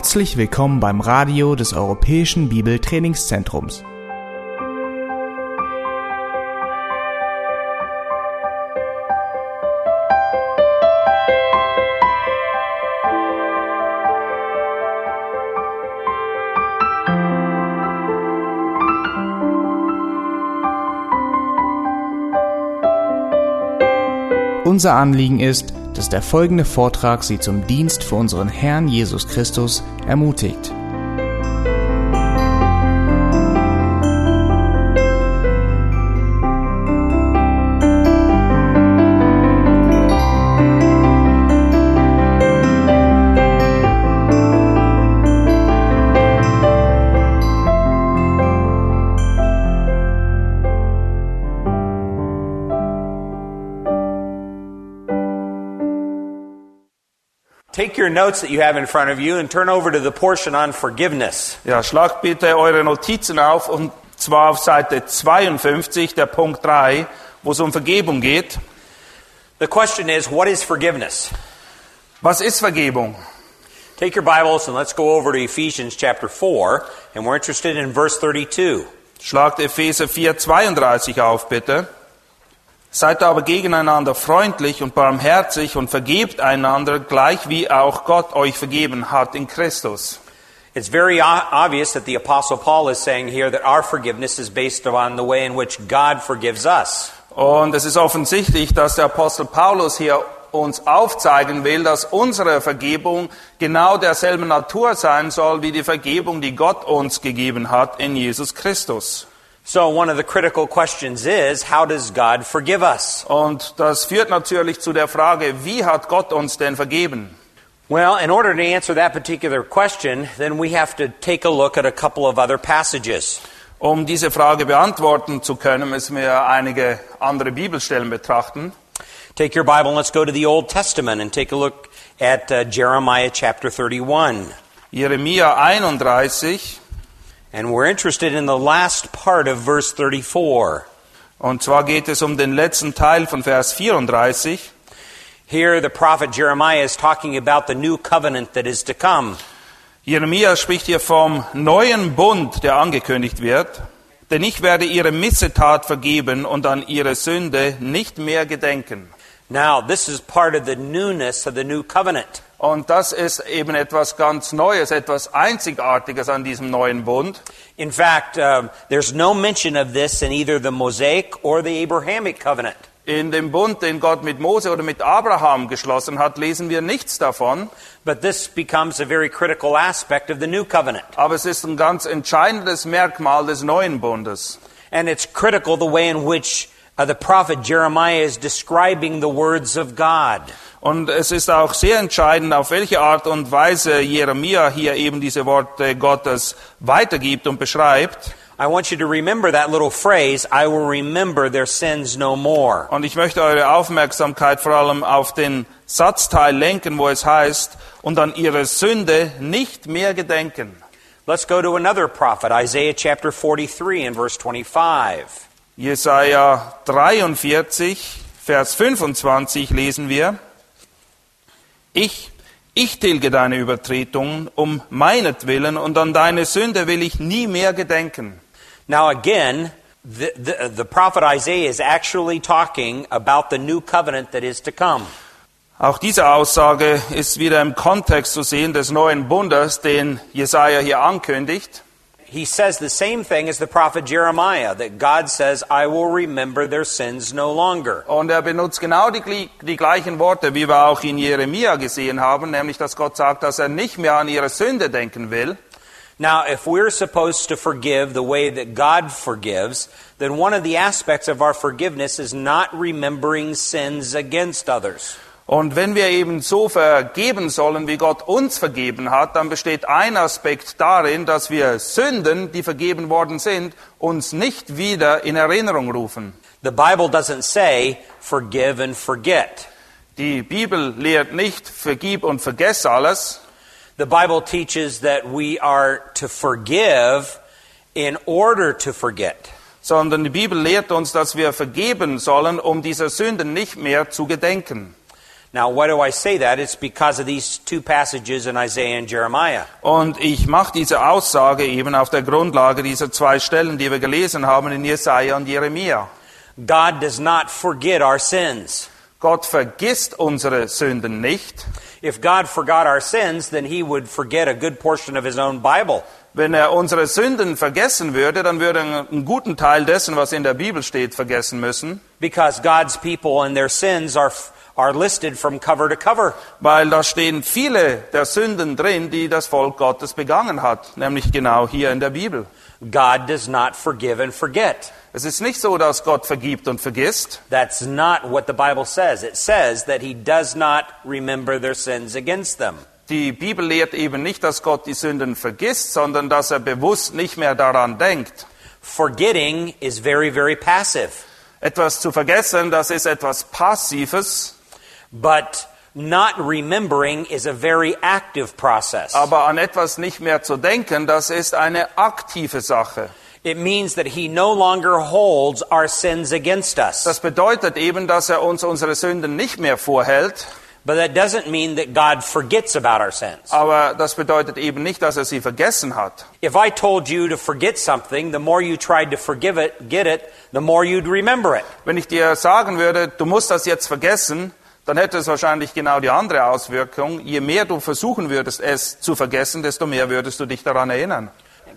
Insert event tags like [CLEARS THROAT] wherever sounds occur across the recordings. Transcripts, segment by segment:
Herzlich willkommen beim Radio des Europäischen Bibeltrainingszentrums. Unser Anliegen ist, dass der folgende Vortrag Sie zum Dienst für unseren Herrn Jesus Christus ermutigt. Take your notes that you have in front of you and turn over to the portion on forgiveness. Ja, schlagt bitte eure Notizen auf und zwar auf Seite 52, der Punkt 3, wo es um Vergebung geht. The question is, what is forgiveness? Was ist Vergebung? Take your Bibles and let's go over to Ephesians chapter 4, and we're interested in verse 32. Schlagt Epheser 4, 32 auf, bitte. Seid aber gegeneinander freundlich und barmherzig und vergebt einander, gleich wie auch Gott euch vergeben hat in Christus. It's very obvious that the Apostle Paul is saying here that our forgiveness is based upon the way in which God forgives us. Und es ist offensichtlich, dass der Apostel Paulus hier uns aufzeigen will, dass unsere Vergebung genau derselben Natur sein soll wie die Vergebung, die Gott uns gegeben hat in Jesus Christus. So, one of the critical questions is, how does God forgive us? Und das führt natürlich zu der Frage, wie hat Gott uns denn vergeben? Well, in order to answer that particular question, then we have to take a look at a couple of other passages. Um diese Frage beantworten zu können, müssen wir einige andere Bibelstellen betrachten. Take your Bible and let's go to the Old Testament and take a look at uh, Jeremiah chapter 31. Jeremia 31, And we're interested in the last part of verse 34. und zwar geht es um den letzten Teil von Vers 34. Here, the prophet Jeremiah is talking about the new covenant that is to come. Jeremia spricht hier vom neuen Bund, der angekündigt wird. Denn ich werde ihre Missetat vergeben und an ihre Sünde nicht mehr gedenken. Now, this is part of the newness of the new covenant. Und das ist eben etwas ganz Neues, etwas Einzigartiges an diesem neuen Bund. In fact, um, there's no mention of this in either the Mosaic or the Abrahamic covenant. In dem Bund, den Gott mit Mose oder mit Abraham geschlossen hat, lesen wir nichts davon. But this becomes a very critical aspect of the new covenant. Aber es ist ein ganz entscheidendes Merkmal des neuen Bundes. And it's critical the way in which uh, the prophet Jeremiah is describing the words of God. Und es ist auch sehr entscheidend, auf welche Art und Weise Jeremia hier eben diese Worte Gottes weitergibt und beschreibt. I want you to remember that little phrase, I will remember their sins no more. Und ich möchte eure Aufmerksamkeit vor allem auf den Satzteil lenken, wo es heißt, und an ihre Sünde nicht mehr gedenken. Let's go to another prophet, Isaiah chapter 43 and verse 25. Jesaja 43, Vers 25 lesen wir. Ich, ich tilge deine Übertretungen um meinetwillen und an deine Sünde will ich nie mehr gedenken. Now again, the, the, the prophet Isaiah is actually talking about the new covenant that is to come. Auch diese Aussage ist wieder im Kontext zu sehen des neuen Bundes, den Jesaja hier ankündigt. He says the same thing as the prophet Jeremiah, that God says, I will remember their sins no longer. Und er benutzt genau die, die gleichen Worte, wie wir auch in Jeremia gesehen haben, nämlich dass Gott sagt, dass er nicht mehr an ihre Sünde denken will. Now, if we're supposed to forgive the way that God forgives, then one of the aspects of our forgiveness is not remembering sins against others. Und wenn wir eben so vergeben sollen, wie Gott uns vergeben hat, dann besteht ein Aspekt darin, dass wir Sünden, die vergeben worden sind, uns nicht wieder in Erinnerung rufen. The Bible doesn't say forgive and forget. Die Bibel lehrt nicht, vergib und vergess alles, The Bible teaches that we are to forgive in order to forget. sondern die Bibel lehrt uns, dass wir vergeben sollen, um dieser Sünden nicht mehr zu gedenken. Now, why do I say that? It's because of these two passages in Isaiah and Jeremiah. Und ich mache diese Aussage eben auf der Grundlage dieser zwei Stellen, die wir gelesen haben in Jesaja und Jeremia. God does not forget our sins. Gott vergisst unsere Sünden nicht. If God forgot our sins, then he would forget a good portion of his own Bible. Wenn er unsere Sünden vergessen würde, dann würde er einen guten Teil dessen, was in der Bibel steht, vergessen müssen. Because God's people and their sins are, are listed from cover to cover. Weil da stehen viele der Sünden drin, die das Volk Gottes begangen hat, nämlich genau hier in der Bibel. God does not forgive and forget. Es ist nicht so, dass Gott vergibt und vergisst. That's not what the Bible says. It says that he does not remember their sins against them. Die Bibel lehrt eben nicht, dass Gott die Sünden vergisst, sondern dass er bewusst nicht mehr daran denkt. Forgetting is very, very passive. Etwas zu vergessen, das ist etwas Passives, But not remembering is a very active process. aber an etwas nicht mehr zu denken, das ist eine aktive Sache. It means that he no longer holds our sins against us. Das bedeutet eben, dass er uns unsere Sünden nicht mehr vorhält, But that doesn't mean that God forgets about our sins. aber das bedeutet eben nicht, dass er sie vergessen hat. If I told you to forget something, the more you tried to forgive it, get it, the more you'd remember it. Wenn ich dir sagen würde, du musst das jetzt vergessen, dann hätte es wahrscheinlich genau die andere Auswirkung. Je mehr du versuchen würdest, es zu vergessen, desto mehr würdest du dich daran erinnern.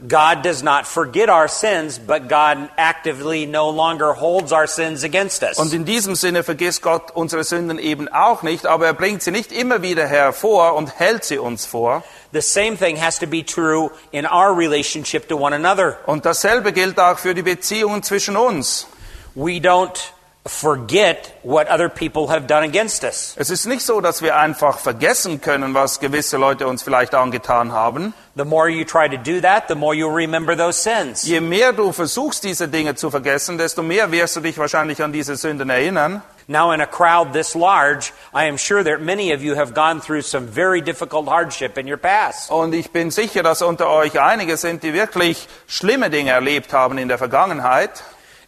God does not forget our sins, but God actively no longer holds our sins against us. Und in diesem Sinne vergisst Gott unsere Sünden eben auch nicht, aber er bringt sie nicht immer wieder hervor und hält sie uns vor. The same thing has to be true in our relationship to one another. Und dasselbe gilt auch für die Beziehungen zwischen uns. We don't forget what other people have done against us. Es ist nicht so, dass wir einfach vergessen können, was gewisse Leute uns vielleicht angetan haben. The more you try to do that, the more you'll remember those sins. Je mehr du versuchst, diese Dinge zu vergessen, desto mehr wirst du dich wahrscheinlich an diese Sünden erinnern. Now, in a crowd this large, I am sure that many of you have gone through some very difficult hardship in your past. Und ich bin sicher, dass unter euch einige sind, die wirklich schlimme Dinge erlebt haben in der Vergangenheit.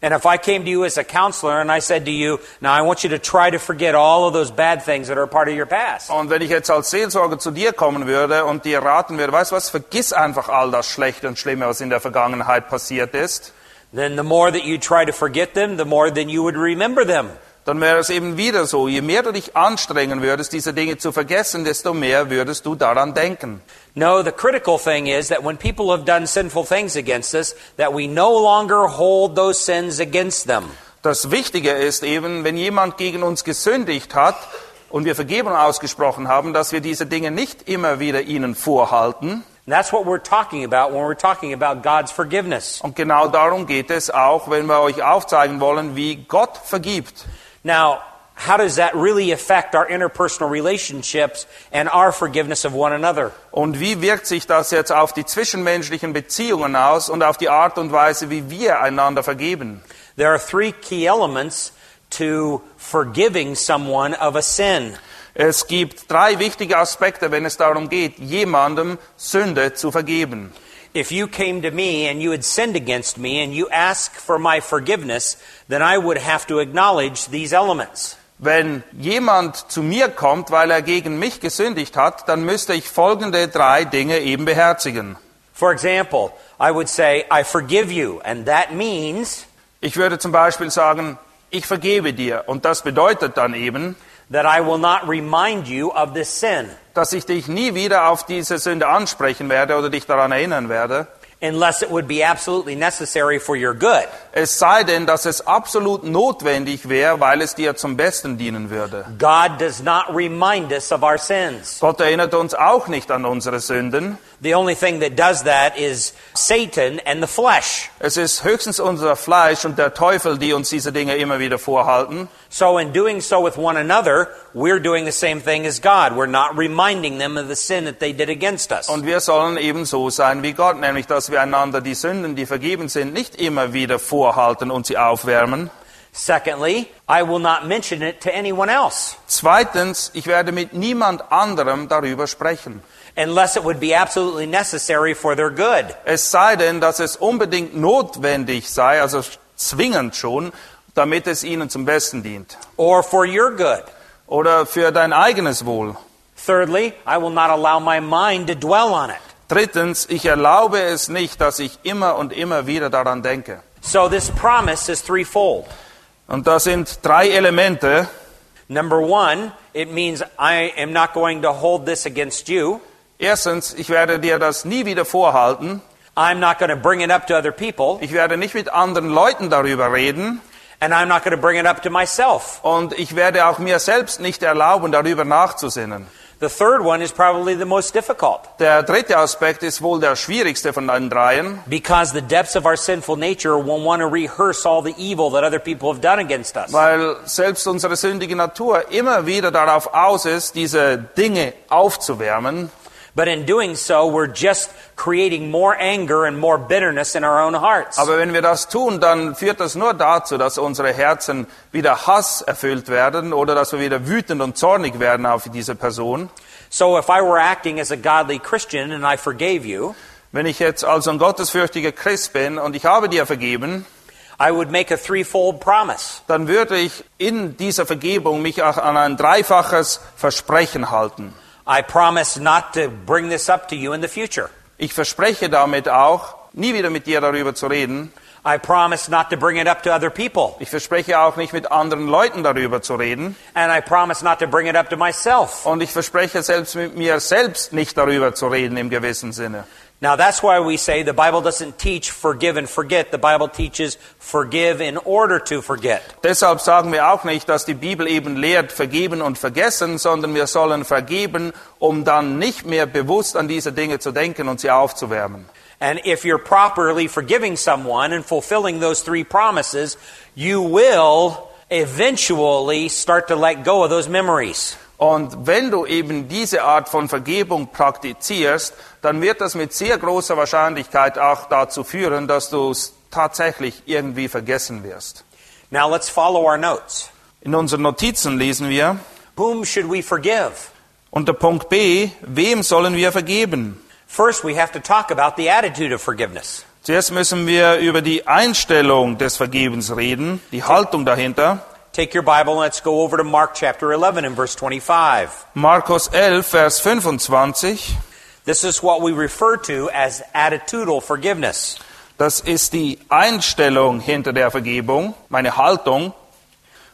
And if I came to you as a counselor and I said to you, now I want you to try to forget all of those bad things that are part of your past. Und wenn ich jetzt als Seelsorger zu dir kommen würde und dir raten würde, weißt was, vergiss einfach all das Schlechte und Schlimme, was in der Vergangenheit passiert ist, Then the more that you try to forget them, the more then you would remember them. dann wäre es eben wieder so. Je mehr du dich anstrengen würdest, diese Dinge zu vergessen, desto mehr würdest du daran denken. No, the critical thing is that when people have done sinful things against us, that we no longer hold those sins against them. Das Wichtige ist eben, wenn jemand gegen uns gesündigt hat und wir Vergebung ausgesprochen haben, dass wir diese Dinge nicht immer wieder ihnen vorhalten. And that's what we're talking about when we're talking about God's forgiveness. Und genau darum geht es auch, wenn wir euch aufzeigen wollen, wie Gott vergibt. Now, how does that really affect our interpersonal relationships and our forgiveness of one another? Und wie wirkt sich das jetzt auf die zwischenmenschlichen Beziehungen aus und auf die Art und Weise, wie wir einander vergeben? There are three key elements to forgiving someone of a sin. Es gibt drei wichtige Aspekte, wenn es darum geht, jemandem Sünde zu vergeben. If you came to me and you had sinned against me and you ask for my forgiveness, then I would have to acknowledge these elements. Wenn jemand zu mir kommt, weil er gegen mich gesündigt hat, dann müsste ich folgende drei Dinge eben beherzigen. For example, I would say, I forgive you, and that means Ich würde zum Beispiel sagen, ich vergebe dir. Und das bedeutet dann eben, that I will not remind you of this sin dass ich dich nie wieder auf diese Sünde ansprechen werde oder dich daran erinnern werde. Unless it would be absolutely necessary for your good. Es sei denn, dass es absolut notwendig wäre, weil es dir zum Besten dienen würde. God does not remind us of our sins. Gott erinnert uns auch nicht an unsere Sünden. The only thing that does that is Satan and the flesh. Es ist höchstens unser Fleisch und der Teufel, die uns diese Dinge immer wieder vorhalten. So, in doing so with one another, we're doing the same thing as God. We're not reminding them of the sin that they did against us. Und wir sollen eben so sein wie Gott, nämlich dass wir einander die Sünden, die vergeben sind, nicht immer wieder vorhalten und sie aufwärmen. Secondly, I will not mention it to anyone else Zweitens, ich werde mit niemand anderem darüber sprechen. unless it would be absolutely necessary for their good. Es sei denn, dass es unbedingt notwendig sei, also zwingend schon, damit es ihnen zum Besten dient. or for your good. oder für dein eigenes Wohl. Thirdly, I will not allow my mind to dwell on it. Drittens, ich erlaube es nicht, dass ich immer und immer wieder daran denke. So this promise is threefold. Und das sind drei Elemente. Number one, it means I am not going to hold this against you. Erstens, ich werde dir das nie wieder vorhalten. I'm not going to bring it up to other people. Ich werde nicht mit anderen Leuten darüber reden. And I'm not going to bring it up to myself. Und ich werde auch mir selbst nicht erlauben, darüber nachzusinnen. The third one is probably the most difficult Der dritte Aspekt ist wohl der schwierigste von den dreien, because the depths of our sinful nature will want to rehearse all the evil that other people have done against us. weil selbst unsere sündige Natur immer wieder darauf aus ist, diese Dinge aufzuwärmen. But in doing so, we're just creating more anger and more bitterness in our own hearts. Aber wenn wir das tun, dann führt das nur dazu, dass unsere Herzen wieder Hass erfüllt werden oder dass wir wieder wütend und zornig werden auf diese Person. So if I were acting as a godly Christian and I forgave you, Wenn ich jetzt also ein gottesfürchtiger Christ bin und ich habe dir vergeben, I would make a threefold promise. dann würde ich in dieser Vergebung mich auch an ein dreifaches Versprechen halten. I promise not to bring this up to you in the future. Ich verspreche damit auch, nie wieder mit dir darüber zu reden. I promise not to bring it up to other people. Ich verspreche auch nicht mit anderen Leuten darüber zu reden. And I promise not to bring it up to myself. Und ich verspreche selbst mit mir selbst nicht darüber zu reden im gewissen Sinne. Now that's why we say the Bible doesn't teach forgive and forget. The Bible teaches forgive in order to forget. Deshalb sagen wir auch nicht, dass die Bibel eben lehrt, vergeben und vergessen, sondern wir sollen vergeben, um dann nicht mehr bewusst an diese Dinge zu denken und sie aufzuwärmen. And if you're properly forgiving someone and fulfilling those three promises, you will eventually start to let go of those memories. Und wenn du eben diese Art von Vergebung praktizierst, dann wird das mit sehr großer Wahrscheinlichkeit auch dazu führen, dass du es tatsächlich irgendwie vergessen wirst. Now let's follow our notes. In unseren Notizen lesen wir Whom should we forgive? unter Punkt B, wem sollen wir vergeben? First, we have to talk about the attitude of forgiveness. Zuerst müssen wir über die Einstellung des Vergebens reden, die Haltung dahinter. Take your Bible and let's go over to Mark chapter 11 and verse 25. Markus 11, Vers 25. This is what we refer to as attitudinal forgiveness. Das ist die Einstellung hinter der Vergebung, meine Haltung.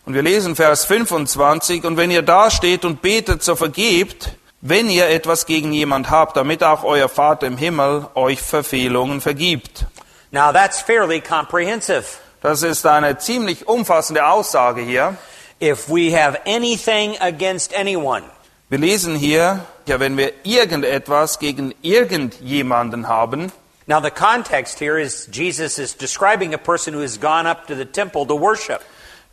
Und wir lesen Vers 25. Und wenn ihr dasteht und betet, so vergebt, wenn ihr etwas gegen jemand habt, damit auch euer Vater im Himmel euch Verfehlungen vergibt. Now that's fairly comprehensive. Das ist eine ziemlich umfassende Aussage hier. If we have anything against anyone, Wir lesen hier, ja, wenn wir irgendetwas gegen irgendjemanden haben, Now, the context here is Jesus is describing a person who has gone up to the temple to worship.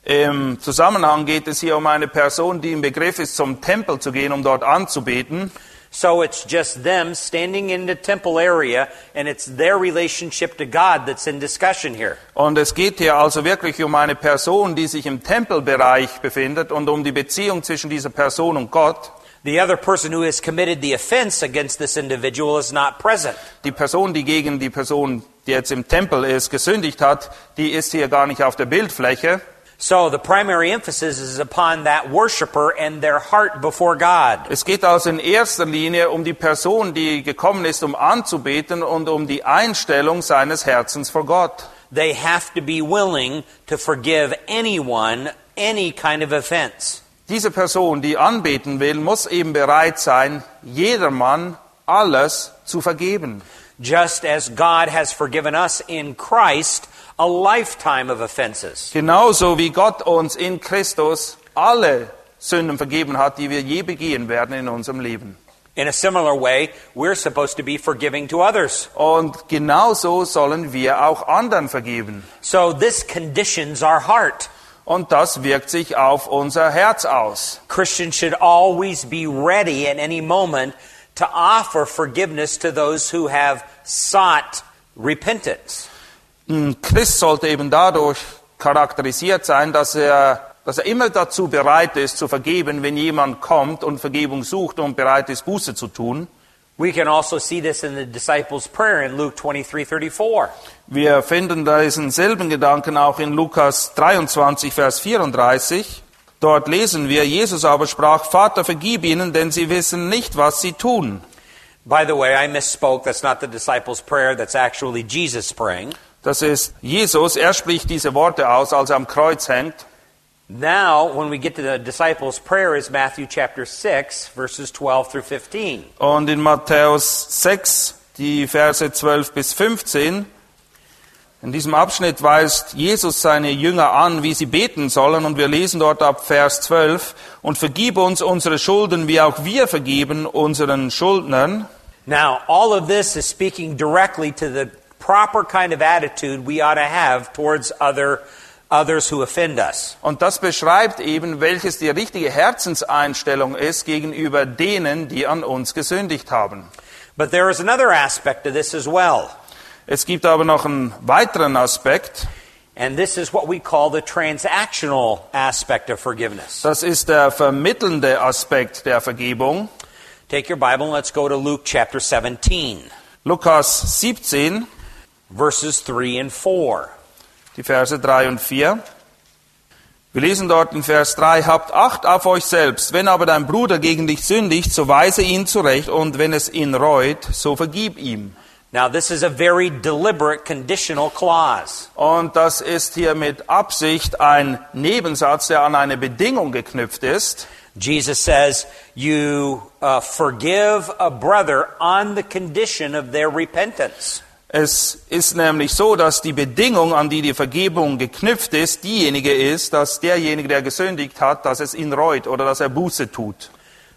im Zusammenhang geht es hier um eine Person, die im Begriff ist, zum Tempel zu gehen, um dort anzubeten. So it's just them standing in the temple area, and it's their relationship to God that's in discussion here. Und es geht hier also wirklich um eine Person, die sich im Tempelbereich befindet und um die Beziehung zwischen dieser Person und Gott. The other person who has committed the offense against this individual is not present. Die Person, die gegen die Person, die jetzt im Tempel ist, gesündigt hat, die ist hier gar nicht auf der Bildfläche. So the primary emphasis is upon that worshiper and their heart before God. Es geht also in erster Linie um die Person, die gekommen ist, um anzubeten und um die Einstellung seines Herzens vor Gott. They have to be willing to forgive anyone any kind of offense. Diese Person, die anbeten will, muss eben bereit sein, jedermann alles zu vergeben. Just as God has forgiven us in Christ a lifetime of offenses. Genauso wie Gott uns in Christus alle Sünden vergeben hat, die wir je begehen werden in unserem Leben. In a similar way, we're supposed to be forgiving to others. Und genauso sollen wir auch anderen vergeben. So this conditions our heart. Und das wirkt sich auf unser Herz aus. Christians should always be ready at any moment to offer forgiveness to those who have sought repentance. Ein Christ sollte eben dadurch charakterisiert sein, dass er, dass er immer dazu bereit ist, zu vergeben, wenn jemand kommt und Vergebung sucht und bereit ist, Buße zu tun. We can also see this in the disciples' prayer in Luke 23:34. Wir finden diesen selben Gedanken auch in Lukas 23, Vers 34. Dort lesen wir, Jesus aber sprach, Vater, vergib ihnen, denn sie wissen nicht, was sie tun. By the way, I misspoke. That's not the disciples' prayer. That's actually Jesus praying. Das ist Jesus, er spricht diese Worte aus, als er am Kreuz hängt. Now, when we get to the disciples' prayer, is Matthew chapter 6, verses 12 through 15. Und in Matthäus 6, die Verse 12 bis 15, in diesem Abschnitt weist Jesus seine Jünger an, wie sie beten sollen, und wir lesen dort ab Vers 12, und vergib uns unsere Schulden, wie auch wir vergeben unseren Schuldnern. Now, all of this is speaking directly to the proper kind of attitude we ought to have towards other others who offend us. Und das beschreibt eben, welches die richtige Herzenseinstellung ist gegenüber denen, die an uns gesündigt haben. But there is another aspect to this as well. Es gibt aber noch einen weiteren Aspekt. And this is what we call the transactional aspect of forgiveness. Das ist der vermittelnde Aspekt der Vergebung. Take your Bible and let's go to Luke chapter 17, Lukas 17, verses 3 and 4. die Verse 3 und 4. Wir lesen dort in Vers 3, habt Acht auf euch selbst. Wenn aber dein Bruder gegen dich sündigt, so weise ihn zurecht und wenn es ihn reut, so vergib ihm. Now, this is a very deliberate conditional clause. Und das ist hier mit Absicht ein Nebensatz, der an eine Bedingung geknüpft ist. Jesus says, You uh, forgive a brother on the condition of their repentance. Es ist nämlich so, dass die Bedingung, an die die Vergebung geknüpft ist, diejenige ist, dass derjenige, der gesündigt hat, dass es ihn reut oder dass er Buße tut.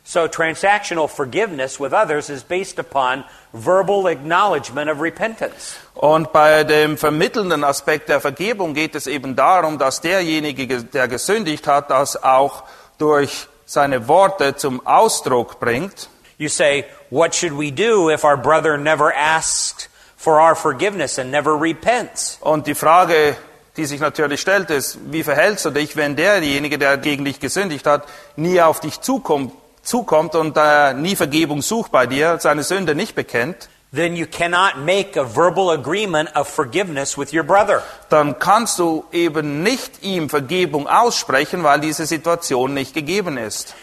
So, transactional forgiveness with others is based upon verbal acknowledgement of repentance. Und bei dem vermittelnden Aspekt der Vergebung geht es eben darum, dass derjenige, der gesündigt hat, das auch durch seine Worte zum Ausdruck bringt. You say, What should we do if our brother never asks for our forgiveness and never repents? Und die Frage, die sich natürlich stellt, ist, wie verhältst du dich, wenn derjenige, der gegen dich gesündigt hat, nie auf dich zukommt, zukommt und äh, nie Vergebung sucht bei dir, seine Sünde nicht bekennt? Then you cannot make a verbal agreement of forgiveness with your brother. dann kannst du eben nicht ihm Vergebung aussprechen, weil diese Situation nicht gegeben ist.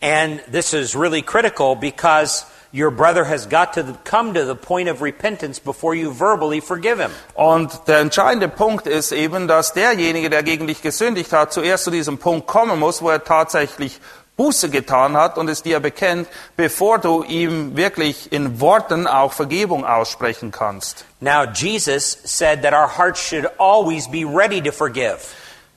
And this is really critical because your brother has got to come to the point of repentance before you verbally forgive him. Und der entscheidende Punkt ist eben, dass derjenige, der gegen dich gesündigt hat, zuerst zu diesem Punkt kommen muss, wo er tatsächlich Buße getan hat und es dir bekennt, bevor du ihm wirklich in Worten auch Vergebung aussprechen kannst. Now, Jesus said that our hearts should always be ready to forgive.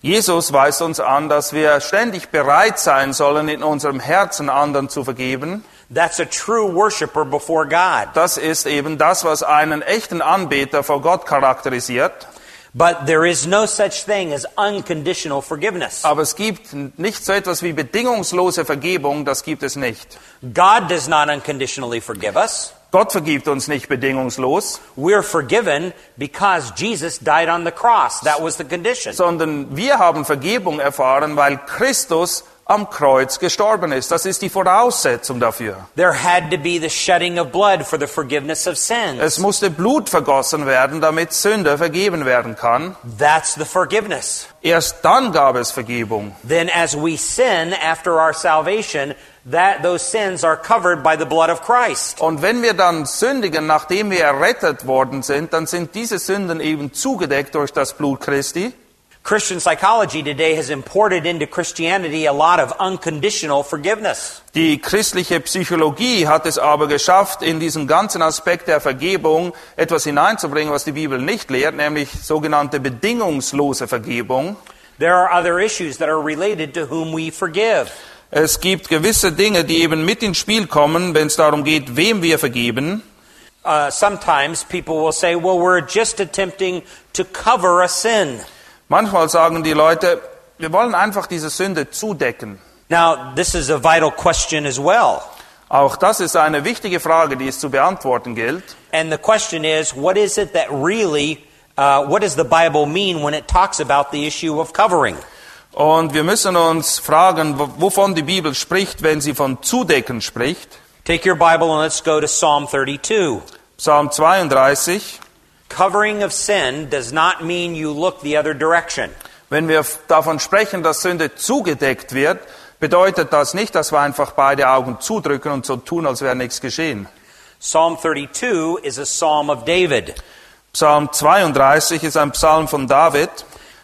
Jesus weist uns an, dass wir ständig bereit sein sollen, in unserem Herzen anderen zu vergeben. That's a true worshiper before God. Das ist eben das, was einen echten Anbeter vor Gott charakterisiert. But there is no such thing as unconditional forgiveness. Aber es gibt nicht so etwas wie bedingungslose Vergebung, das gibt es nicht. God does not unconditionally forgive us. Gott vergibt uns nicht bedingungslos, We're forgiven because Jesus died on the cross. That was the condition. sondern wir haben Vergebung erfahren, weil Christus am Kreuz gestorben ist. Das ist die Voraussetzung dafür. There had to be the shedding of blood for the forgiveness of sins. Es musste Blut vergossen werden, damit Sünde vergeben werden kann. That's the forgiveness. Erst dann gab es Vergebung. Then as we sin after our salvation, that those sins are covered by the blood of Christ. Und wenn wir dann sündigen, nachdem wir errettet worden sind, dann sind diese Sünden eben zugedeckt durch das Blut Christi. Christian psychology today has imported into Christianity a lot of unconditional forgiveness. Die christliche Psychologie hat es aber geschafft, in diesen ganzen Aspekt der Vergebung etwas hineinzubringen, was die Bibel nicht lehrt, nämlich sogenannte bedingungslose Vergebung. There are other issues that are related to whom we forgive. Es gibt gewisse Dinge, die eben mit ins Spiel kommen, wenn es darum geht, wem wir vergeben. Uh, sometimes people will say, well, we're just attempting to cover a sin. Manchmal sagen die Leute, wir wollen einfach diese Sünde zudecken. Now, this is a vital question as well. Auch das ist eine wichtige Frage, die es zu beantworten gilt. And the question is, what is it that really, uh, what does the Bible mean when it talks about the issue of covering? Und wir müssen uns fragen, wo- wovon die Bibel spricht, wenn sie von Zudecken spricht. Take your Bible and let's go to Psalm 32. Psalm 32. Covering of sin does not mean you look the other direction. Wenn wir davon sprechen, dass Sünde zugedeckt wird, bedeutet das nicht, dass wir einfach beide Augen zudrücken und so tun, als wäre nichts geschehen. Psalm 32 is a psalm of David. Psalm 32 ist ein Psalm von David.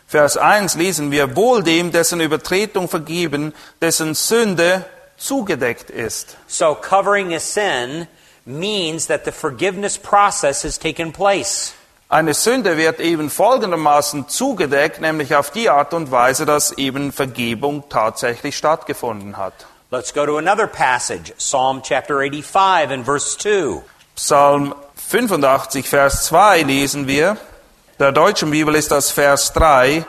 Vers 1 lesen wir, wohl dem, dessen Übertretung vergeben, dessen Sünde zugedeckt ist. So covering a sin means that the forgiveness process has taken place. Eine Sünde wird eben folgendermaßen zugedeckt, nämlich auf die Art und Weise, dass eben Vergebung tatsächlich stattgefunden hat. Let's go to another passage, Psalm chapter 85 and verse 2. Psalm 85, Vers 2 lesen wir. Der deutschen Bibel ist das Vers 3.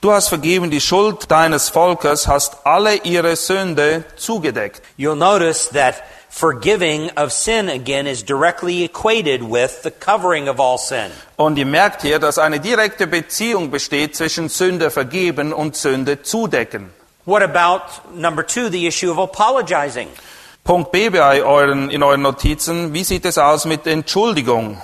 Du hast vergeben die Schuld deines Volkes, hast alle ihre Sünde zugedeckt. You'll notice that forgiving of sin again is directly equated with the covering of all sin. Und ihr merkt hier, dass eine direkte Beziehung besteht zwischen Sünde vergeben und Sünde zudecken. What about number two, the issue of apologizing? Punkt B bei euren, in euren Notizen. Wie sieht es aus mit Entschuldigung?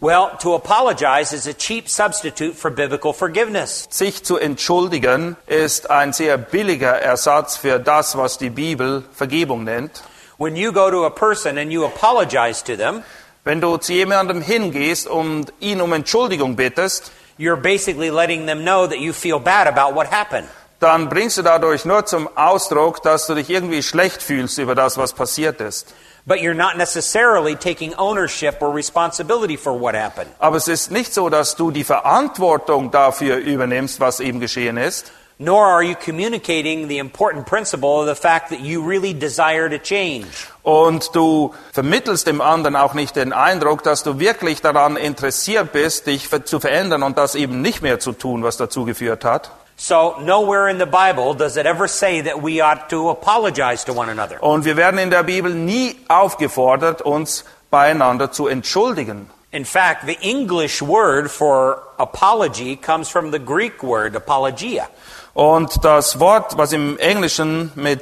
Well, to apologize is a cheap substitute for biblical forgiveness. Sich zu entschuldigen ist ein sehr billiger Ersatz für das, was die Bibel Vergebung nennt. When you go to a person and you apologize to them, Wenn du zu jemandem hingehst und ihn um Entschuldigung bittest, you're basically letting them know that you feel bad about what happened. dann bringst du dadurch nur zum Ausdruck, dass du dich irgendwie schlecht fühlst über das, was passiert ist. But you're not necessarily taking ownership or responsibility for what happened. Aber es ist nicht so, dass du die Verantwortung dafür übernimmst, was eben geschehen ist. Nor are you communicating the important principle of the fact that you really desire to change. Und du vermittelst dem anderen auch nicht den Eindruck, dass du wirklich daran interessiert bist, dich zu verändern und das eben nicht mehr zu tun, was dazu geführt hat. So, nowhere in the Bible does it ever say that we ought to apologize to one another. Und wir werden in der Bibel nie aufgefordert, uns beieinander zu entschuldigen. In fact, the English word for apology comes from the Greek word apologia. Und das Wort, was im Englischen mit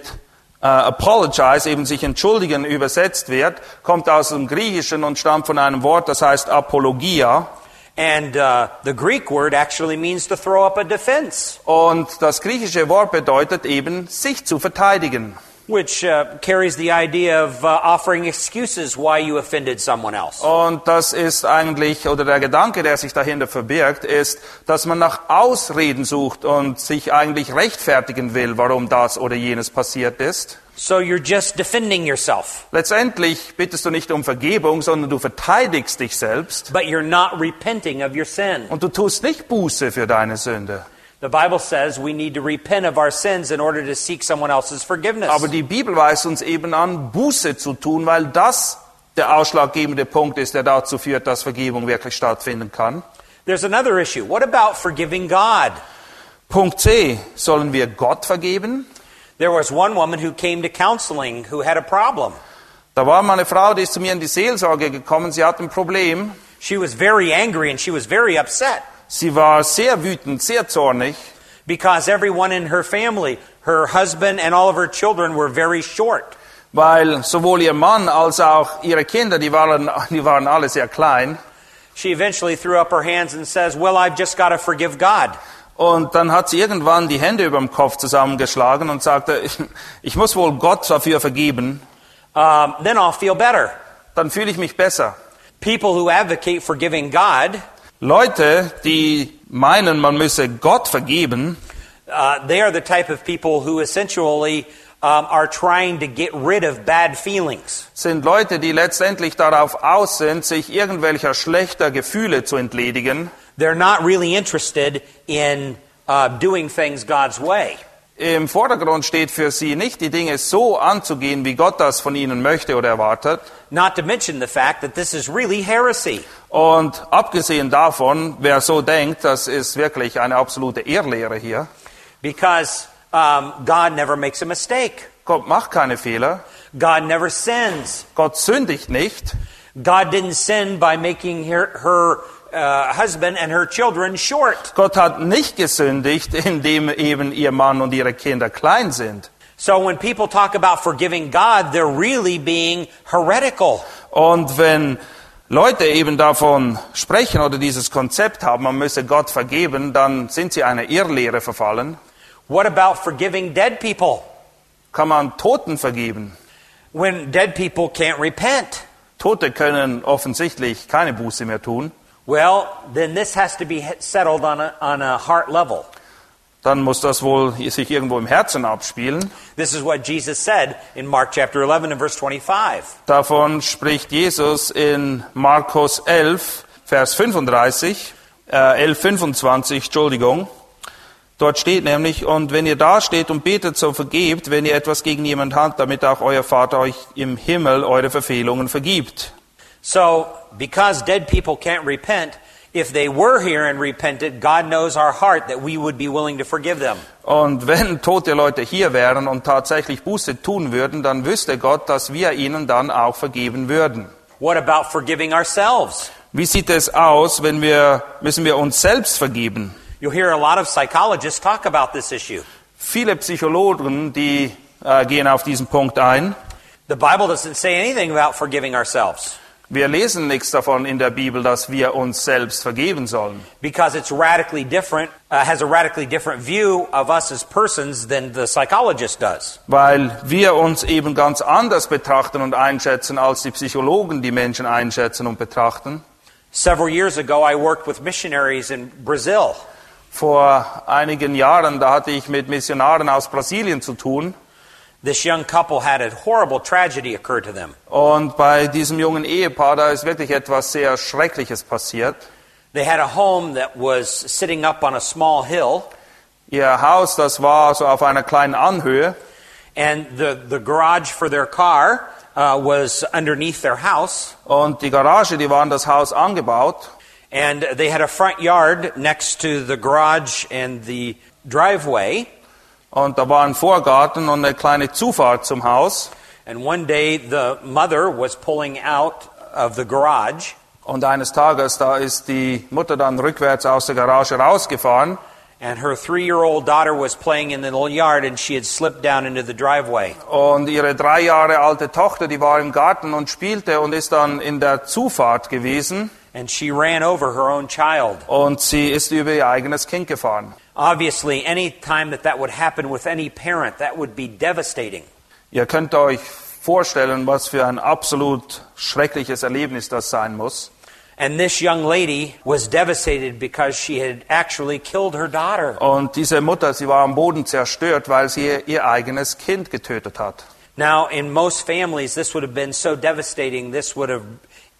äh, apologize, eben sich entschuldigen, übersetzt wird, kommt aus dem Griechischen und stammt von einem Wort, das heißt Apologia. And uh, the Greek word actually means to throw up a defense, Und das griechische Wort bedeutet eben, sich zu verteidigen. Which uh, carries the idea of uh, offering excuses why you offended someone else. Und das ist eigentlich, oder der Gedanke, der sich dahinter verbirgt, ist, dass man nach Ausreden sucht und sich eigentlich rechtfertigen will, warum das oder jenes passiert ist. So you're just defending yourself, Letztendlich bittest du nicht um Vergebung, sondern du verteidigst dich selbst but you're not repenting of your sin. und du tust nicht Buße für deine Sünde. The Bible says we need to repent of our sins in order to seek someone else's forgiveness. Aber die Bibel weist uns eben an, Buße zu tun, weil das der ausschlaggebende Punkt ist, der dazu führt, dass Vergebung wirklich stattfinden kann. There's another issue. What about forgiving God? Punkt C. Sollen wir Gott vergeben? There was one woman who came to counseling who had a problem. Da war mal eine Frau, die ist zu mir in die Seelsorge gekommen. Sie hat ein Problem. She was very angry and she was very upset Sie war sehr wütend, sehr zornig, because everyone in her family, her husband and all of her children were very short. weil sowohl ihr Mann als auch ihre Kinder, die waren, die waren alle sehr klein. She eventually threw up her hands and says, Well, I've just got to forgive God. Und dann hat sie irgendwann die Hände über dem Kopf zusammengeschlagen und sagte, ich, ich muss wohl Gott dafür vergeben, Um, then I'll feel better. dann fühle ich mich besser. People who advocate forgiving God, Leute, die meinen, man müsse Gott vergeben, uh, they are the type of people who essentially um, are trying to get rid of bad feelings. sind Leute, die letztendlich darauf aus sind, sich irgendwelcher schlechter Gefühle zu entledigen. They're not really interested in uh, doing things God's way. Im Vordergrund steht für sie nicht, die Dinge so anzugehen, wie Gott das von ihnen möchte oder erwartet. Not to mention the fact that this is really heresy. Und abgesehen davon, wer so denkt, das ist wirklich eine absolute Irrlehre hier. Because um, God never makes a mistake. Gott macht keine Fehler. God never sins. Gott sündigt nicht. God didn't sin by making her, her husband and her children short. Gott hat nicht gesündigt, [LAUGHS] indem eben ihr Mann und ihre Kinder klein sind. So when people talk about forgiving God, they're really being heretical. Und wenn Leute eben davon sprechen oder dieses Konzept haben, man müsse Gott vergeben, dann sind sie einer Irrlehre verfallen. What about forgiving dead people? Kann man Toten vergeben? When dead people can't repent? Tote können offensichtlich keine Buße mehr tun. Well, then this has to be settled on a, on a heart level. Dann muss das wohl sich irgendwo im Herzen abspielen. This is what Jesus said in Mark chapter 11 and verse 25. Davon spricht Jesus in Markus 11, Vers 35, äh, 11, 25, Entschuldigung. Dort steht nämlich, und wenn ihr da steht und betet, so vergebt, wenn ihr etwas gegen jemand habt, damit auch euer Vater euch im Himmel eure Verfehlungen vergibt. So, because dead people can't repent, if they were here and repented, God knows our heart that we would be willing to forgive them. Und wenn tote Leute hier wären und tatsächlich Buße tun würden, dann wüsste Gott, dass wir ihnen dann auch vergeben würden. What about forgiving ourselves? Wie sieht es aus, wenn wir, müssen wir uns selbst vergeben? You'll hear a lot of psychologists talk about this issue. Viele Psychologen, die äh, gehen auf diesen Punkt ein. The Bible doesn't say anything about forgiving ourselves Wir lesen nichts davon in der Bibel, dass wir uns selbst vergeben sollen. because it's radically different, uh, has a radically different view of us as persons than the psychologist does. Weil wir uns eben ganz anders betrachten und einschätzen, als die Psychologen die Menschen einschätzen und betrachten. Several years ago, I worked with missionaries in Brazil. Vor einigen Jahren, da hatte ich mit Missionaren aus Brasilien zu tun. This young couple had a horrible tragedy occur to them. Und bei diesem jungen Ehepaar, da ist wirklich etwas sehr Schreckliches passiert. They had a home that was sitting up on a small hill, Ihr Haus, das war so auf einer kleinen Anhöhe. and the, the garage for their car uh, was underneath their house. Und die Garage, die war an das Haus angebaut. And they had a front yard next to the garage and the driveway. Und da war ein Vorgarten und eine kleine Zufahrt zum Haus. And one day the mother was pulling out of the garage Und eines Tages, da ist die Mutter dann rückwärts aus der Garage rausgefahren. and her three year old daughter was playing in the little yard and she had slipped down into the driveway. Und ihre drei Jahre alte Tochter, die war im Garten und spielte und ist dann in der Zufahrt gewesen. And she ran over her own child. Und sie ist über ihr eigenes Kind gefahren. Obviously, any time that that would happen with any parent, that would be devastating. Ihr könnt euch vorstellen, was für ein absolut schreckliches Erlebnis das sein muss. And this young lady was devastated because she had actually killed her daughter. Und diese Mutter, sie war am Boden zerstört, weil sie ihr eigenes Kind getötet hat. Now, in most families, this would have been so devastating, this would have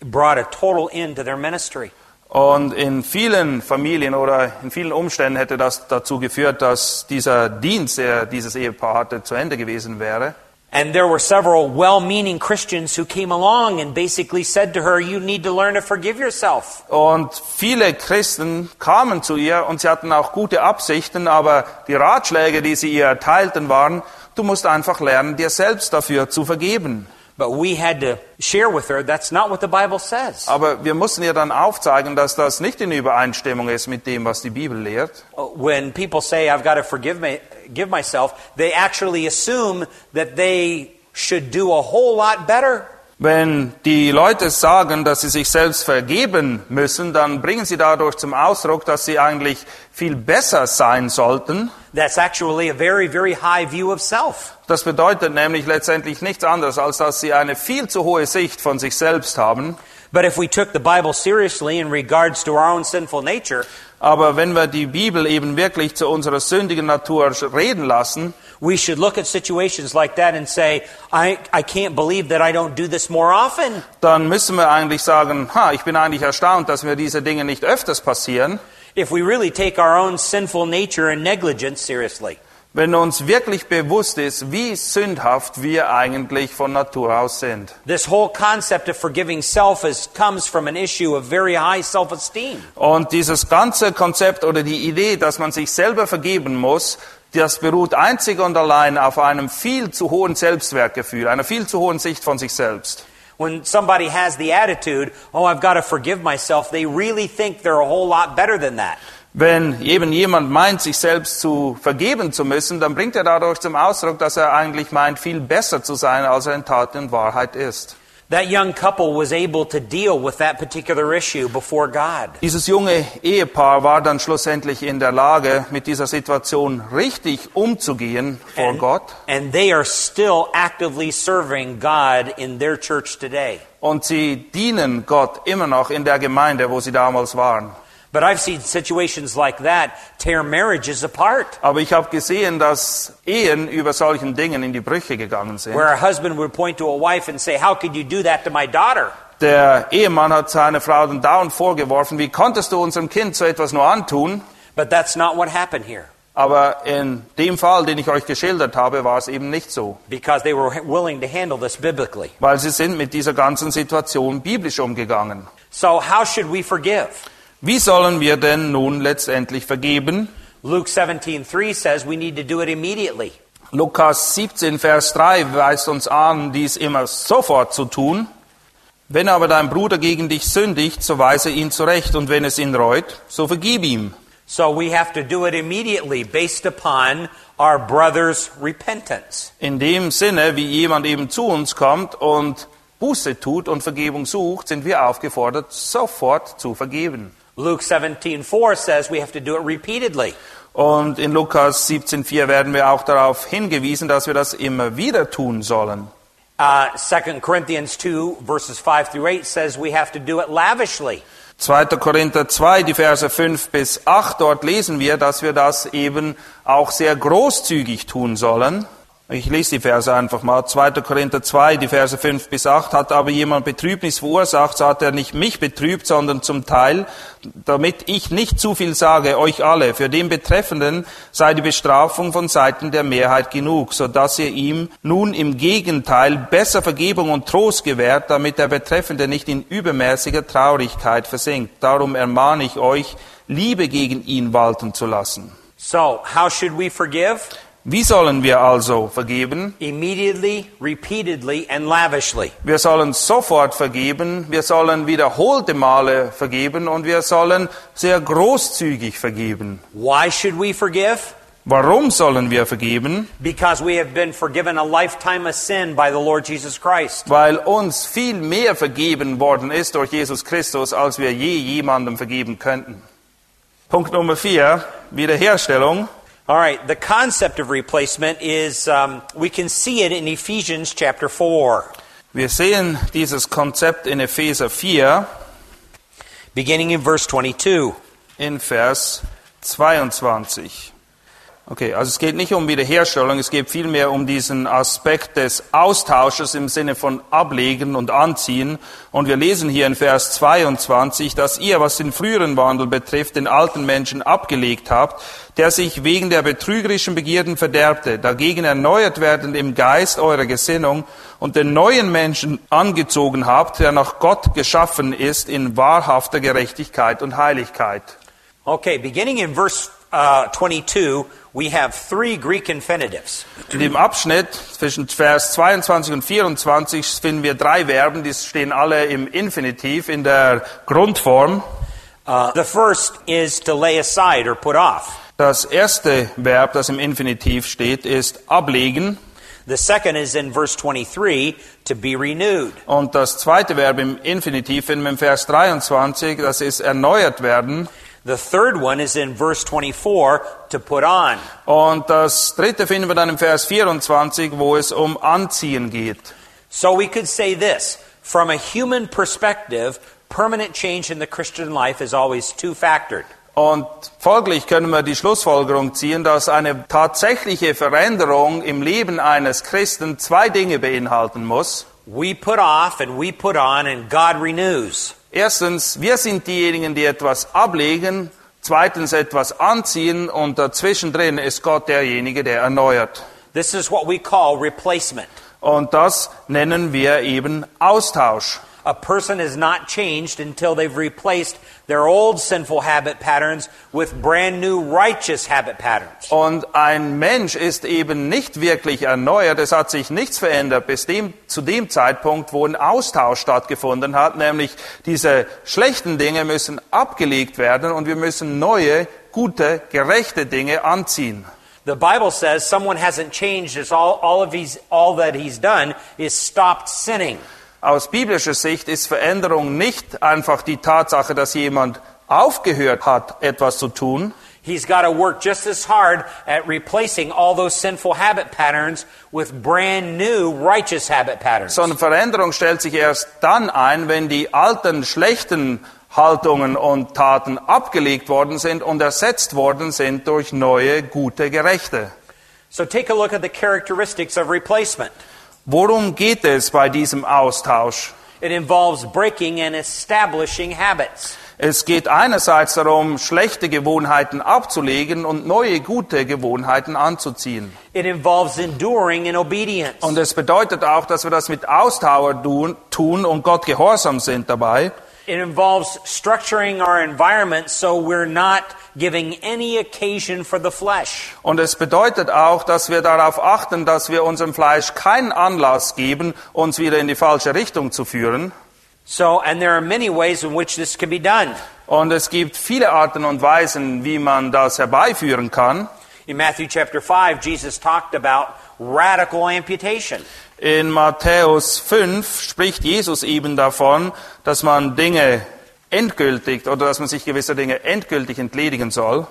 brought a total end to their ministry. Und in vielen Familien oder in vielen Umständen hätte das dazu geführt, dass dieser Dienst, der dieses Ehepaar hatte, zu Ende gewesen wäre. And there were several well meaning Christians who came along and basically said to her, You need to learn to forgive yourself. Und viele Christen kamen zu ihr und sie hatten auch gute Absichten, aber die Ratschläge, die sie ihr erteilten, waren, du musst einfach lernen, dir selbst dafür zu vergeben. But we had to share with her that's not what the Bible says. Aber wir mussten ihr dann aufzeigen, dass das nicht in Übereinstimmung ist mit dem, was die Bibel lehrt. Uh, when people say, I've got to forgive me, give myself, they actually assume that they should do a whole lot better. Wenn die Leute sagen, dass sie sich selbst vergeben müssen, dann bringen sie dadurch zum Ausdruck, dass sie eigentlich viel besser sein sollten. That's actually a very, very high view of self. Das bedeutet nämlich letztendlich nichts anderes, als dass sie eine viel zu hohe Sicht von sich selbst haben. But if we took the Bible seriously in regards to our own sinful nature, Aber wenn wir die Bibel eben wirklich zu unserer sündigen Natur reden lassen, we should look at situations like that and say, I, I can't believe that I don't do this more often. dann müssen wir eigentlich sagen, ha, ich bin eigentlich erstaunt, dass mir diese Dinge nicht öfters passieren. If we really take our own sinful nature and negligence seriously. Wenn uns wirklich bewusst ist, wie sündhaft wir eigentlich von Natur aus sind. This whole concept of forgiving self is, comes from an issue of very high self esteem. Und dieses ganze Konzept oder die Idee, dass man sich selber vergeben muss, das beruht einzig und allein auf einem viel zu hohen Selbstwertgefühl, einer viel zu hohen Sicht von sich selbst. When somebody has the attitude, oh, I've got to forgive myself, they really think they're a whole lot better than that. Wenn eben jemand meint, sich selbst zu vergeben zu müssen, dann bringt er dadurch zum Ausdruck, dass er eigentlich meint, viel besser zu sein, als er in Tat und Wahrheit ist. That young couple was able to deal with that particular issue before God. Dieses junge Ehepaar war dann schlussendlich in der Lage, mit dieser Situation richtig umzugehen vor And, Gott. and they are still actively serving God in their church today. Und sie dienen Gott immer noch in der Gemeinde, wo sie damals waren. But I've seen situations like that tear marriages apart, Aber ich habe gesehen, dass Ehen über solchen Dingen in die Brüche gegangen sind. where a husband would point to a wife and say, How could you do that to my daughter? Der Ehemann hat seine Frau dann dauernd vorgeworfen, wie konntest du unserem Kind so etwas nur antun? But that's not what happened here, Aber in dem Fall, den ich euch geschildert habe, war es eben nicht so. because they were willing to handle this biblically. Weil sie sind mit dieser ganzen Situation biblisch umgegangen. So, how should we forgive? Wie sollen wir denn nun letztendlich vergeben? Luke 17:3 says we need to do it immediately. Lukas 17, Vers 3 weist uns an, dies immer sofort zu tun. Wenn aber dein Bruder gegen dich sündigt, so weise ihn zurecht, und wenn es ihn reut, so vergib ihm. So we have to do it immediately based upon our brother's repentance. In dem Sinne, wie jemand eben zu uns kommt und Buße tut und Vergebung sucht, sind wir aufgefordert, sofort zu vergeben. Luke 17:4 says we have to do it repeatedly. Und in Lukas 17,4 werden wir auch darauf hingewiesen, dass wir das immer wieder tun sollen. Uh, 2 Corinthians 2 verses 5 through 8 says we have to do it lavishly. 2. Korinther 2, die Verse 5 bis 8, dort lesen wir, dass wir das eben auch sehr großzügig tun sollen. Ich lese die Verse einfach mal. 2. Korinther 2, die Verse 5 bis 8. Hat aber jemand Betrübnis verursacht, so hat er nicht mich betrübt, sondern zum Teil, damit ich nicht zu viel sage, euch alle. Für den Betreffenden sei die Bestrafung von Seiten der Mehrheit genug, so dass ihr ihm nun im Gegenteil besser Vergebung und Trost gewährt, damit der Betreffende nicht in übermäßiger Traurigkeit versinkt. Darum ermahne ich euch, Liebe gegen ihn walten zu lassen. So, how should we forgive? Wie sollen wir also vergeben? Immediately, repeatedly, and lavishly. Wir sollen sofort vergeben, wir sollen wiederholte Male vergeben und wir sollen sehr großzügig vergeben. Why should we forgive? Warum sollen wir vergeben? Because we have been forgiven a lifetime of sin by the Lord Jesus Christ. Weil uns viel mehr vergeben worden ist durch Jesus Christus, als wir je jemandem vergeben könnten. Punkt Nummer vier, Wiederherstellung. All right, the concept of replacement is, um, we can see it in Ephesians chapter 4, Wir sehen dieses Konzept in Epheser 4 beginning in verse 22. in Vers 22. Okay, also es geht nicht um Wiederherstellung, es geht vielmehr um diesen Aspekt des Austausches im Sinne von Ablegen und Anziehen. Und wir lesen hier in Vers 22, dass ihr, was den früheren Wandel betrifft, den alten Menschen abgelegt habt, der sich wegen der betrügerischen Begierden verderbte, dagegen erneuert werden im Geist eurer Gesinnung und den neuen Menschen angezogen habt, der nach Gott geschaffen ist in wahrhafter Gerechtigkeit und Heiligkeit. Okay, beginning in verse uh, 22, we have three Greek infinitives. In dem Abschnitt zwischen Vers 22 und 24 finden wir drei Verben, die stehen alle im Infinitiv in der Grundform. Uh, the first is to lay aside or put off. Das erste Verb, das im Infinitiv steht, ist ablegen. The second is in verse 23, to be renewed. Und das zweite Verb im Infinitiv finden wir im Vers 23, das ist erneuert werden. The third one is in verse 24, to put on. Und das dritte finden wir dann im Vers 24, wo es um Anziehen geht. So we could say this from a human perspective, permanent change in the Christian life is always two factored. Und folglich können wir die Schlussfolgerung ziehen, dass eine tatsächliche Veränderung im Leben eines Christen zwei Dinge beinhalten muss. We put off and we put on, and God renews. Erstens, wir sind diejenigen, die etwas ablegen. Zweitens, etwas anziehen. Und dazwischen drin ist Gott derjenige, der erneuert. This is what we call replacement. Und das nennen wir eben Austausch. A person is not changed until they've replaced their old sinful habit patterns with brand new righteous habit patterns. Und ein Mensch ist eben nicht wirklich erneuert, es hat sich nichts verändert bis dem, zu dem Zeitpunkt, wo ein Austausch stattgefunden hat, nämlich diese schlechten Dinge müssen abgelegt werden und wir müssen neue, gute, gerechte Dinge anziehen. The Bible says someone hasn't changed as all, all of he's, all that he's done is stopped sinning. Aus biblischer Sicht ist Veränderung nicht einfach die Tatsache, dass jemand aufgehört hat, etwas zu tun, He's got to work just as hard at replacing all those sinful habit patterns with brand new righteous habit patterns. sondern Veränderung stellt sich erst dann ein, wenn die alten schlechten Haltungen und Taten abgelegt worden sind und ersetzt worden sind durch neue, gute, gerechte. So take a look at the characteristics of replacement. Worum geht es bei diesem Austausch? It involves breaking and establishing habits. Es geht einerseits darum, schlechte Gewohnheiten abzulegen und neue, gute Gewohnheiten anzuziehen. It involves enduring in obedience. Und es bedeutet auch, dass wir das mit Ausdauer tun, tun und Gott gehorsam sind dabei. It involves structuring our environment so we're not giving any occasion for the flesh. Und es bedeutet auch, dass wir darauf achten, dass wir unserem Fleisch keinen Anlass geben, uns wieder in die falsche Richtung zu führen. So, and there are many ways in which this can be done. Und es gibt viele Arten und Weisen, wie man das herbeiführen kann. In Matthew chapter 5, Jesus talked about radical amputation. In Matthäus 5 spricht Jesus eben davon, dass man Dinge endgültig oder dass man sich gewisser Dinge endgültig entledigen soll.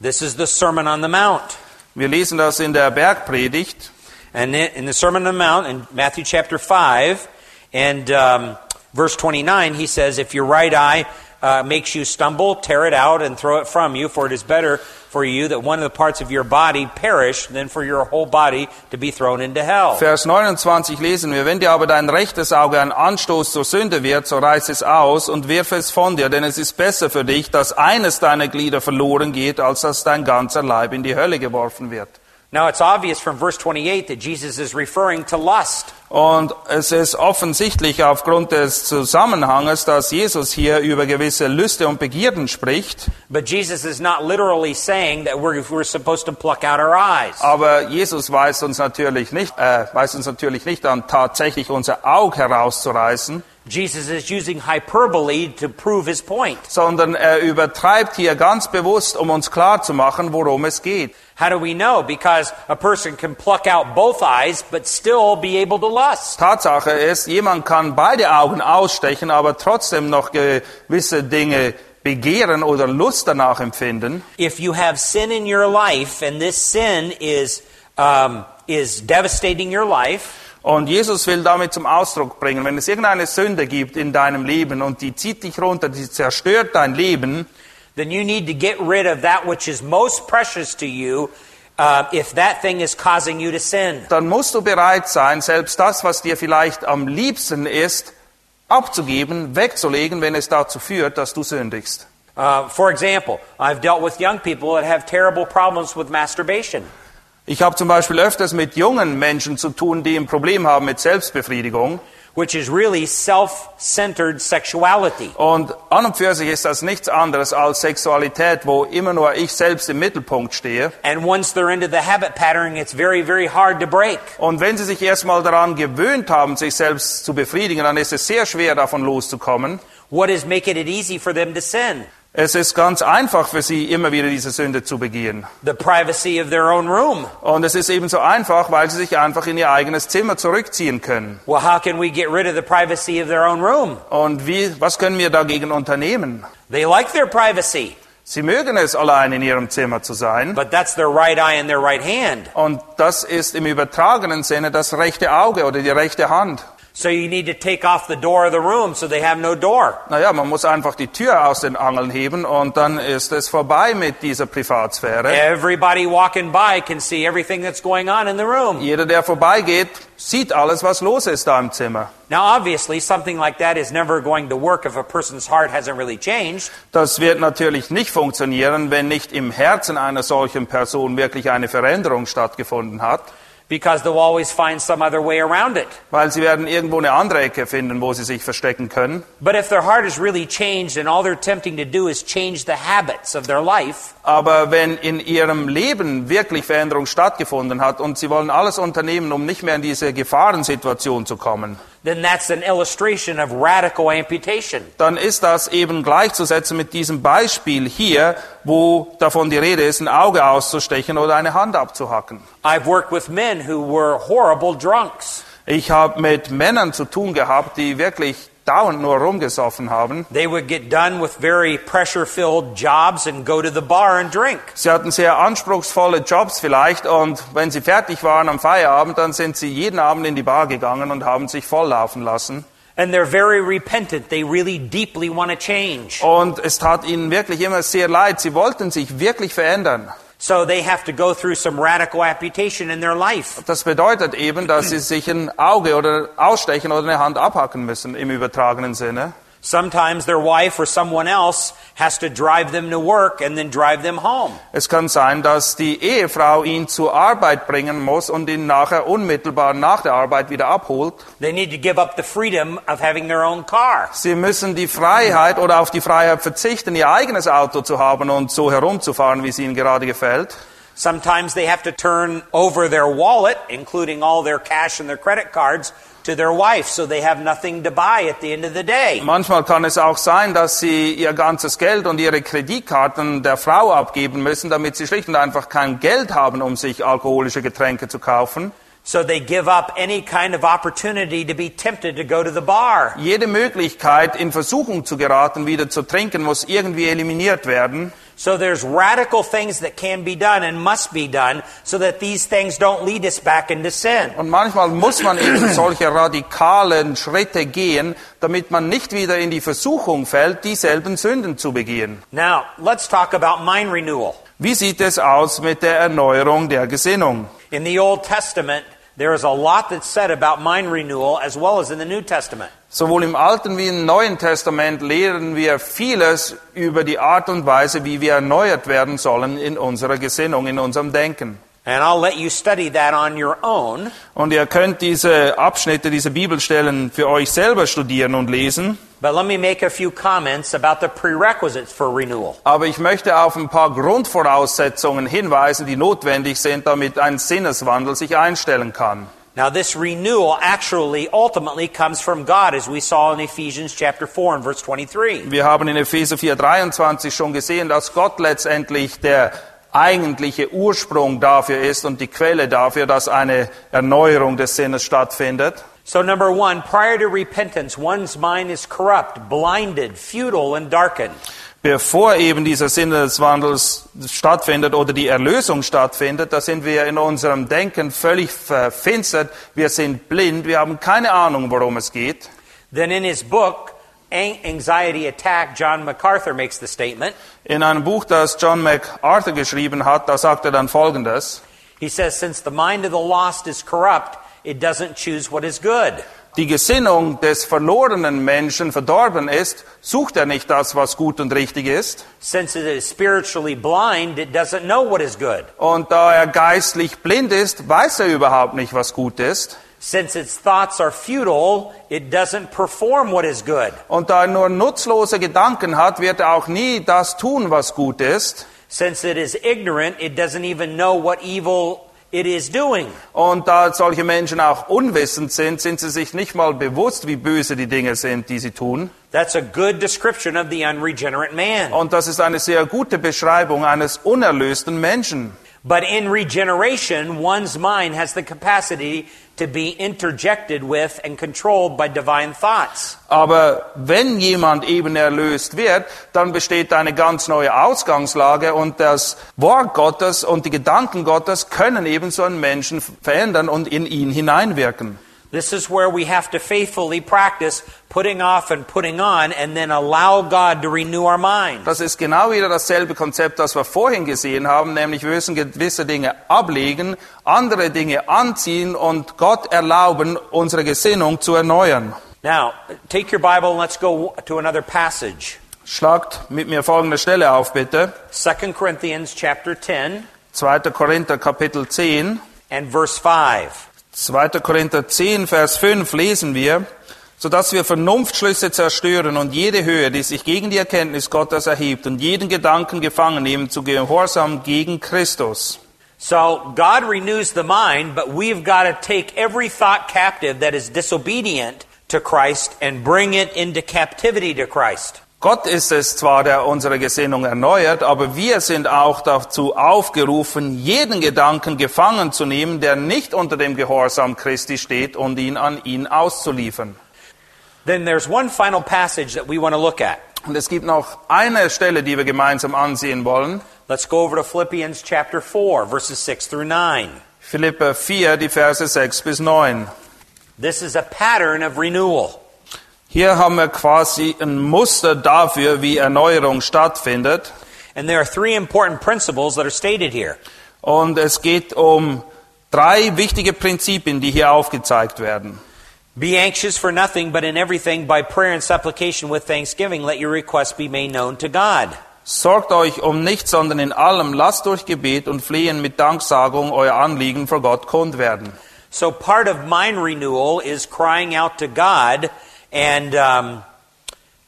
This is the Sermon on the Mount. Wir lesen das in der Bergpredigt. And in the Sermon on the Mount, in Matthew chapter 5, and um, verse 29, he says, If your right eye uh, makes you stumble, tear it out and throw it from you, for it is better for you that one of the parts of your body perish than for your whole body to be thrown into hell. Vers 29 lesen wir, wenn dir aber dein rechtes Auge ein Anstoß zur Sünde wird, so reiß es aus und wirf es von dir, denn es ist besser für dich, dass eines deiner Glieder verloren geht, als dass dein ganzer Leib in die Hölle geworfen wird. Now, it's obvious from verse 28 that Jesus is referring to lust. Und es ist offensichtlich aufgrund des Zusammenhanges, dass Jesus hier über gewisse Lüste und Begierden spricht. But Jesus is not literally saying that we're, we're supposed to pluck out our eyes. Aber Jesus weist uns natürlich nicht, äh, weist uns natürlich nicht an, tatsächlich unser Auge herauszureißen, Jesus is using hyperbole to prove his point. sondern er übertreibt hier ganz bewusst, um uns klarzumachen, worum es geht. How do we know? Because a person can pluck out both eyes but still be able to lust. Tatsache ist, jemand kann beide Augen ausstechen, aber trotzdem noch gewisse Dinge begehren oder Lust danach empfinden. If you have sin in your life and this sin is, um, is devastating your life, Und Jesus will damit zum Ausdruck bringen, wenn es irgendeine Sünde gibt in deinem Leben und die zieht dich runter, die zerstört dein Leben, then you need to get rid of that which is most precious to you uh, if that thing is causing you to sin. dann musst du bereit sein, selbst das, was dir vielleicht am liebsten ist, abzugeben, wegzulegen, wenn es dazu führt, dass du sündigst. Uh, for example, I've dealt with young people that have terrible problems with masturbation. Ich habe zum Beispiel öfters mit jungen Menschen zu tun, die ein Problem haben mit Selbstbefriedigung. which is really self centered sexuality. Und an und für sich ist das nichts anderes als Sexualität, wo immer nur ich selbst im Mittelpunkt stehe. And once they're into the habit pattern, it's very, very hard to break. Und wenn sie sich erstmal daran gewöhnt haben, sich selbst zu befriedigen, dann ist es sehr schwer, davon loszukommen. What is making it easy for them to sin? Es ist ganz einfach für sie, immer wieder diese Sünde zu begehen. The privacy of their own room. Und es ist ebenso einfach, weil sie sich einfach in ihr eigenes Zimmer zurückziehen können. Well, how can we get rid of the privacy of their own room? Und wie, was können wir dagegen unternehmen? They like their privacy, Sie mögen es, allein in ihrem Zimmer zu sein. but that's their right eye and their right hand. Und das ist im übertragenen Sinne das rechte Auge oder die rechte Hand. So you need to take off the door of the room so they have no door. Naja, man muss einfach die Tür aus den Angeln heben und dann ist es vorbei mit dieser Privatsphäre. Everybody walking by can see everything that's going on in the room. Jeder, der vorbeigeht, sieht alles, was los ist da im Zimmer. Now, obviously, something like that is never going to work if a person's heart hasn't really changed. Das wird natürlich nicht funktionieren, wenn nicht im Herzen einer solchen Person wirklich eine Veränderung stattgefunden hat, because they'll always find some other way around it. weil sie werden irgendwo eine andere Ecke finden, wo sie sich verstecken können. But if their heart is really changed and all they're attempting to do is change the habits of their life, Aber wenn in ihrem Leben wirklich Veränderung stattgefunden hat und sie wollen alles unternehmen, um nicht mehr in diese Gefahrensituation zu kommen, then that's an illustration of radical amputation. dann ist das eben gleichzusetzen mit diesem Beispiel hier, wo davon die Rede ist, ein Auge auszustechen oder eine Hand abzuhacken. I've worked with men who were horrible drunks. Ich habe mit Männern zu tun gehabt, die wirklich dauernd nur rumgesoffen haben. They would get done with very pressure filled jobs and go to the bar and drink. Sie hatten sehr anspruchsvolle Jobs vielleicht und wenn sie fertig waren am Feierabend, dann sind sie jeden Abend in die Bar gegangen und haben sich volllaufen lassen. And they're very repentant. They really deeply want to change. Und es tat ihnen wirklich immer sehr leid. Sie wollten sich wirklich verändern. So they have to go through some radical amputation in their life. Das bedeutet eben, dass sie sich ein Auge oder ausstechen oder eine Hand abhacken müssen im übertragenen Sinne. Sometimes their wife or someone else has to drive them to work and then drive them home. Es kann sein, dass die Ehefrau ihn zur Arbeit bringen muss und ihn nachher unmittelbar nach der Arbeit wieder abholt. They need to give up the freedom of having their own car. Sie müssen die Freiheit oder auf die Freiheit verzichten, ihr eigenes Auto zu haben und so herumzufahren, wie es ihnen gerade gefällt. Sometimes they have to turn over their wallet, including all their cash and their credit cards, to their wife so they have nothing to buy at the end of the day. Manchmal kann es auch sein, dass sie ihr ganzes Geld und ihre Kreditkarten der Frau abgeben müssen, damit sie schlicht und einfach kein Geld haben, um sich alkoholische Getränke zu kaufen. So they give up any kind of opportunity to be tempted to go to the bar. Jede Möglichkeit, in Versuchung zu geraten, wieder zu trinken, muss irgendwie eliminiert werden. So there's radical things that can be done and must be done so that these things don't lead us back into sin. Und manchmal muss man eben [CLEARS THROAT] solche radikalen Schritte gehen, damit man nicht wieder in die Versuchung fällt, dieselben Sünden zu begehen. Now, let's talk about mind renewal. Wie sieht es aus mit der Erneuerung der Gesinnung? In the Old Testament, there is a lot that's said about mind renewal as well as in the New Testament. Sowohl im Alten wie im Neuen Testament lehren wir vieles über die Art und Weise, wie wir erneuert werden sollen in unserer Gesinnung, in unserem Denken. And I'll let you study that on your own. Und ihr könnt diese Abschnitte, diese Bibelstellen für euch selber studieren und lesen. But let me make a few comments about the prerequisites for renewal. Aber ich möchte auf ein paar Grundvoraussetzungen hinweisen, die notwendig sind, damit ein Sinneswandel sich einstellen kann. Now, this renewal actually ultimately comes from God, as we saw in Ephesians chapter 4 and verse 23. Wir haben in Epheser 4:23 schon gesehen, dass Gott letztendlich der eigentliche Ursprung dafür ist und die Quelle dafür, dass eine Erneuerung des Sinnes stattfindet. So, number one, prior to repentance, one's mind is corrupt, blinded, futile, and darkened. Bevor eben dieser Sinneswandel stattfindet oder die Erlösung stattfindet, da sind wir in unserem Denken völlig verfinstert, wir sind blind, wir haben keine Ahnung, worum es geht. Then in his book, Anxiety Attack, John MacArthur makes the statement. In einem Buch, das John MacArthur geschrieben hat, da sagt er dann Folgendes. He says, Since the mind of the lost is corrupt, it doesn't choose what is good. Die Gesinnung des verlorenen Menschen verdorben ist, sucht er nicht das, was gut und richtig ist. Since it is spiritually blind, it doesn't know what is good. Und da er geistlich blind ist, weiß er überhaupt nicht, was gut ist. Since its thoughts are futile, it doesn't perform what is good. Und da er nur nutzlose Gedanken hat, wird er auch nie das tun, was gut ist. Since it is ignorant, it doesn't even know what evil it is doing. Und da solche Menschen auch unwissend sind, sind sie sich nicht mal bewusst, wie böse die Dinge sind, die sie tun. That's a good description of the unregenerate man. Und das ist eine sehr gute Beschreibung eines unerlösten Menschen. But in regeneration, one's mind has the capacity to be interjected with and controlled by divine thoughts. Aber wenn jemand eben erlöst wird, dann besteht eine ganz neue Ausgangslage und das Wort Gottes und die Gedanken Gottes können eben so einen Menschen verändern und in ihn hineinwirken. This is where we have to faithfully practice putting off and putting on and then allow God to renew our minds. Das ist genau wieder dasselbe Konzept, das wir vorhin gesehen haben, nämlich wir müssen gewisse Dinge ablegen, andere Dinge anziehen und Gott erlauben, unsere Gesinnung zu erneuern. Now, take your Bible and let's go to another passage. Schlagt mit mir folgende Stelle auf, bitte. 2 Corinthians chapter 10 2. Korinther Kapitel 10. and verse 5. 2. Korinther 10, Vers 5 lesen wir, sodass wir Vernunftschlüsse zerstören und jede Höhe, die sich gegen die Erkenntnis Gottes erhebt und jeden Gedanken gefangen nehmen zu Gehorsam gegen Christus. So God renews the mind, but we've got to take every thought captive that is disobedient to Christ and bring it into captivity to Christ. Gott ist es zwar, der unsere Gesinnung erneuert, aber wir sind auch dazu aufgerufen, jeden Gedanken gefangen zu nehmen, der nicht unter dem Gehorsam Christi steht und ihn an ihn auszuliefern. Then there's one final passage that we want to look at. Und es gibt noch eine Stelle, die wir gemeinsam ansehen wollen. Let's go over to Philippians chapter 4, verses 6 through 9. Philippe 4, die Verse 6 bis 9. This is a pattern of renewal. Hier haben wir quasi ein Muster dafür, wie Erneuerung stattfindet. And there are three important principles that are stated here. Und es geht um drei wichtige Prinzipien, die hier aufgezeigt werden. Be anxious for nothing, but in everything, by prayer and supplication with thanksgiving, let your requests be made known to God. Sorgt euch um nichts, sondern in allem lasst durch Gebet und Flehen mit Danksagung euer Anliegen vor Gott kund werden. So part of mind renewal is crying out to God and um,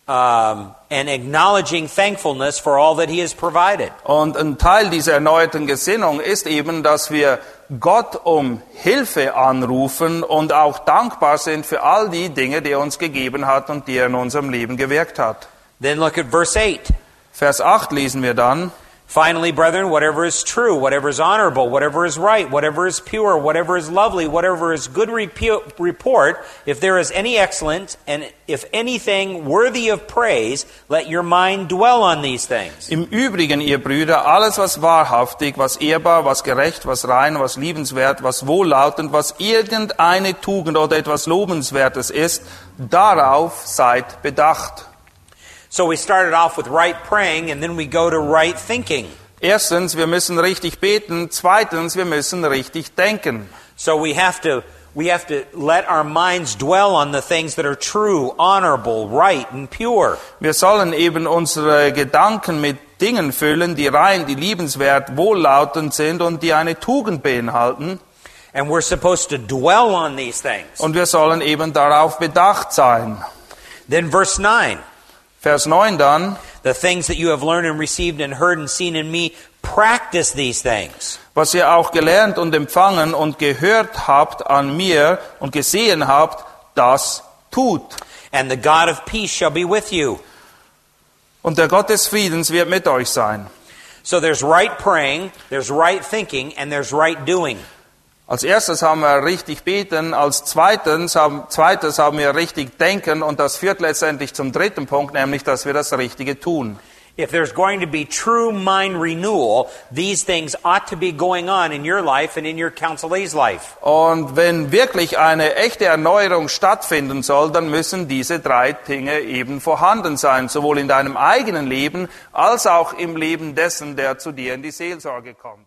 um, and acknowledging thankfulness for all that He has provided. Und ein Teil dieser erneuerten Gesinnung ist eben, dass wir Gott um Hilfe anrufen und auch dankbar sind für all die Dinge, die er uns gegeben hat und die er in unserem Leben gewirkt hat. Then look at verse eight. Vers 8 lesen wir dann. Finally, brethren, whatever is true, whatever is honorable, whatever is right, whatever is pure, whatever is lovely, whatever is good report, if there is any excellence, and if anything worthy of praise, let your mind dwell on these things. Im Übrigen, ihr Brüder, alles was wahrhaftig, was ehrbar, was gerecht, was rein, was liebenswert, was wohllautend, was irgendeine Tugend oder etwas Lobenswertes ist, darauf seid bedacht. So we started off with right praying, and then we go to right thinking. Erstens, wir müssen richtig beten. Zweitens, wir müssen richtig denken. So we have to we have to let our minds dwell on the things that are true, honorable, right, and pure. Wir sollen eben unsere Gedanken mit Dingen füllen, die rein, die liebenswert, wohllautend sind und die eine Tugend beinhalten. And we're supposed to dwell on these things. Und wir sollen eben darauf bedacht sein. Then verse 9. Vers 9 dann, The things that you have learned and received and heard and seen in me, practice these things. was ihr auch gelernt und empfangen und gehört habt an mir und gesehen habt, das tut. And the God of peace shall be with you. Und der Gott des Friedens wird mit euch sein. So there's right praying, there's right thinking, and there's right doing. Als erstes haben wir richtig beten, als zweitens haben, zweites haben wir richtig denken und das führt letztendlich zum dritten Punkt, nämlich dass wir das Richtige tun. If there's going to be true mind renewal, these things ought to be going on in your life and in your counselee's life. Und wenn wirklich eine echte Erneuerung stattfinden soll, dann müssen diese drei Dinge eben vorhanden sein, sowohl in deinem eigenen Leben als auch im Leben dessen, der zu dir in die Seelsorge kommt.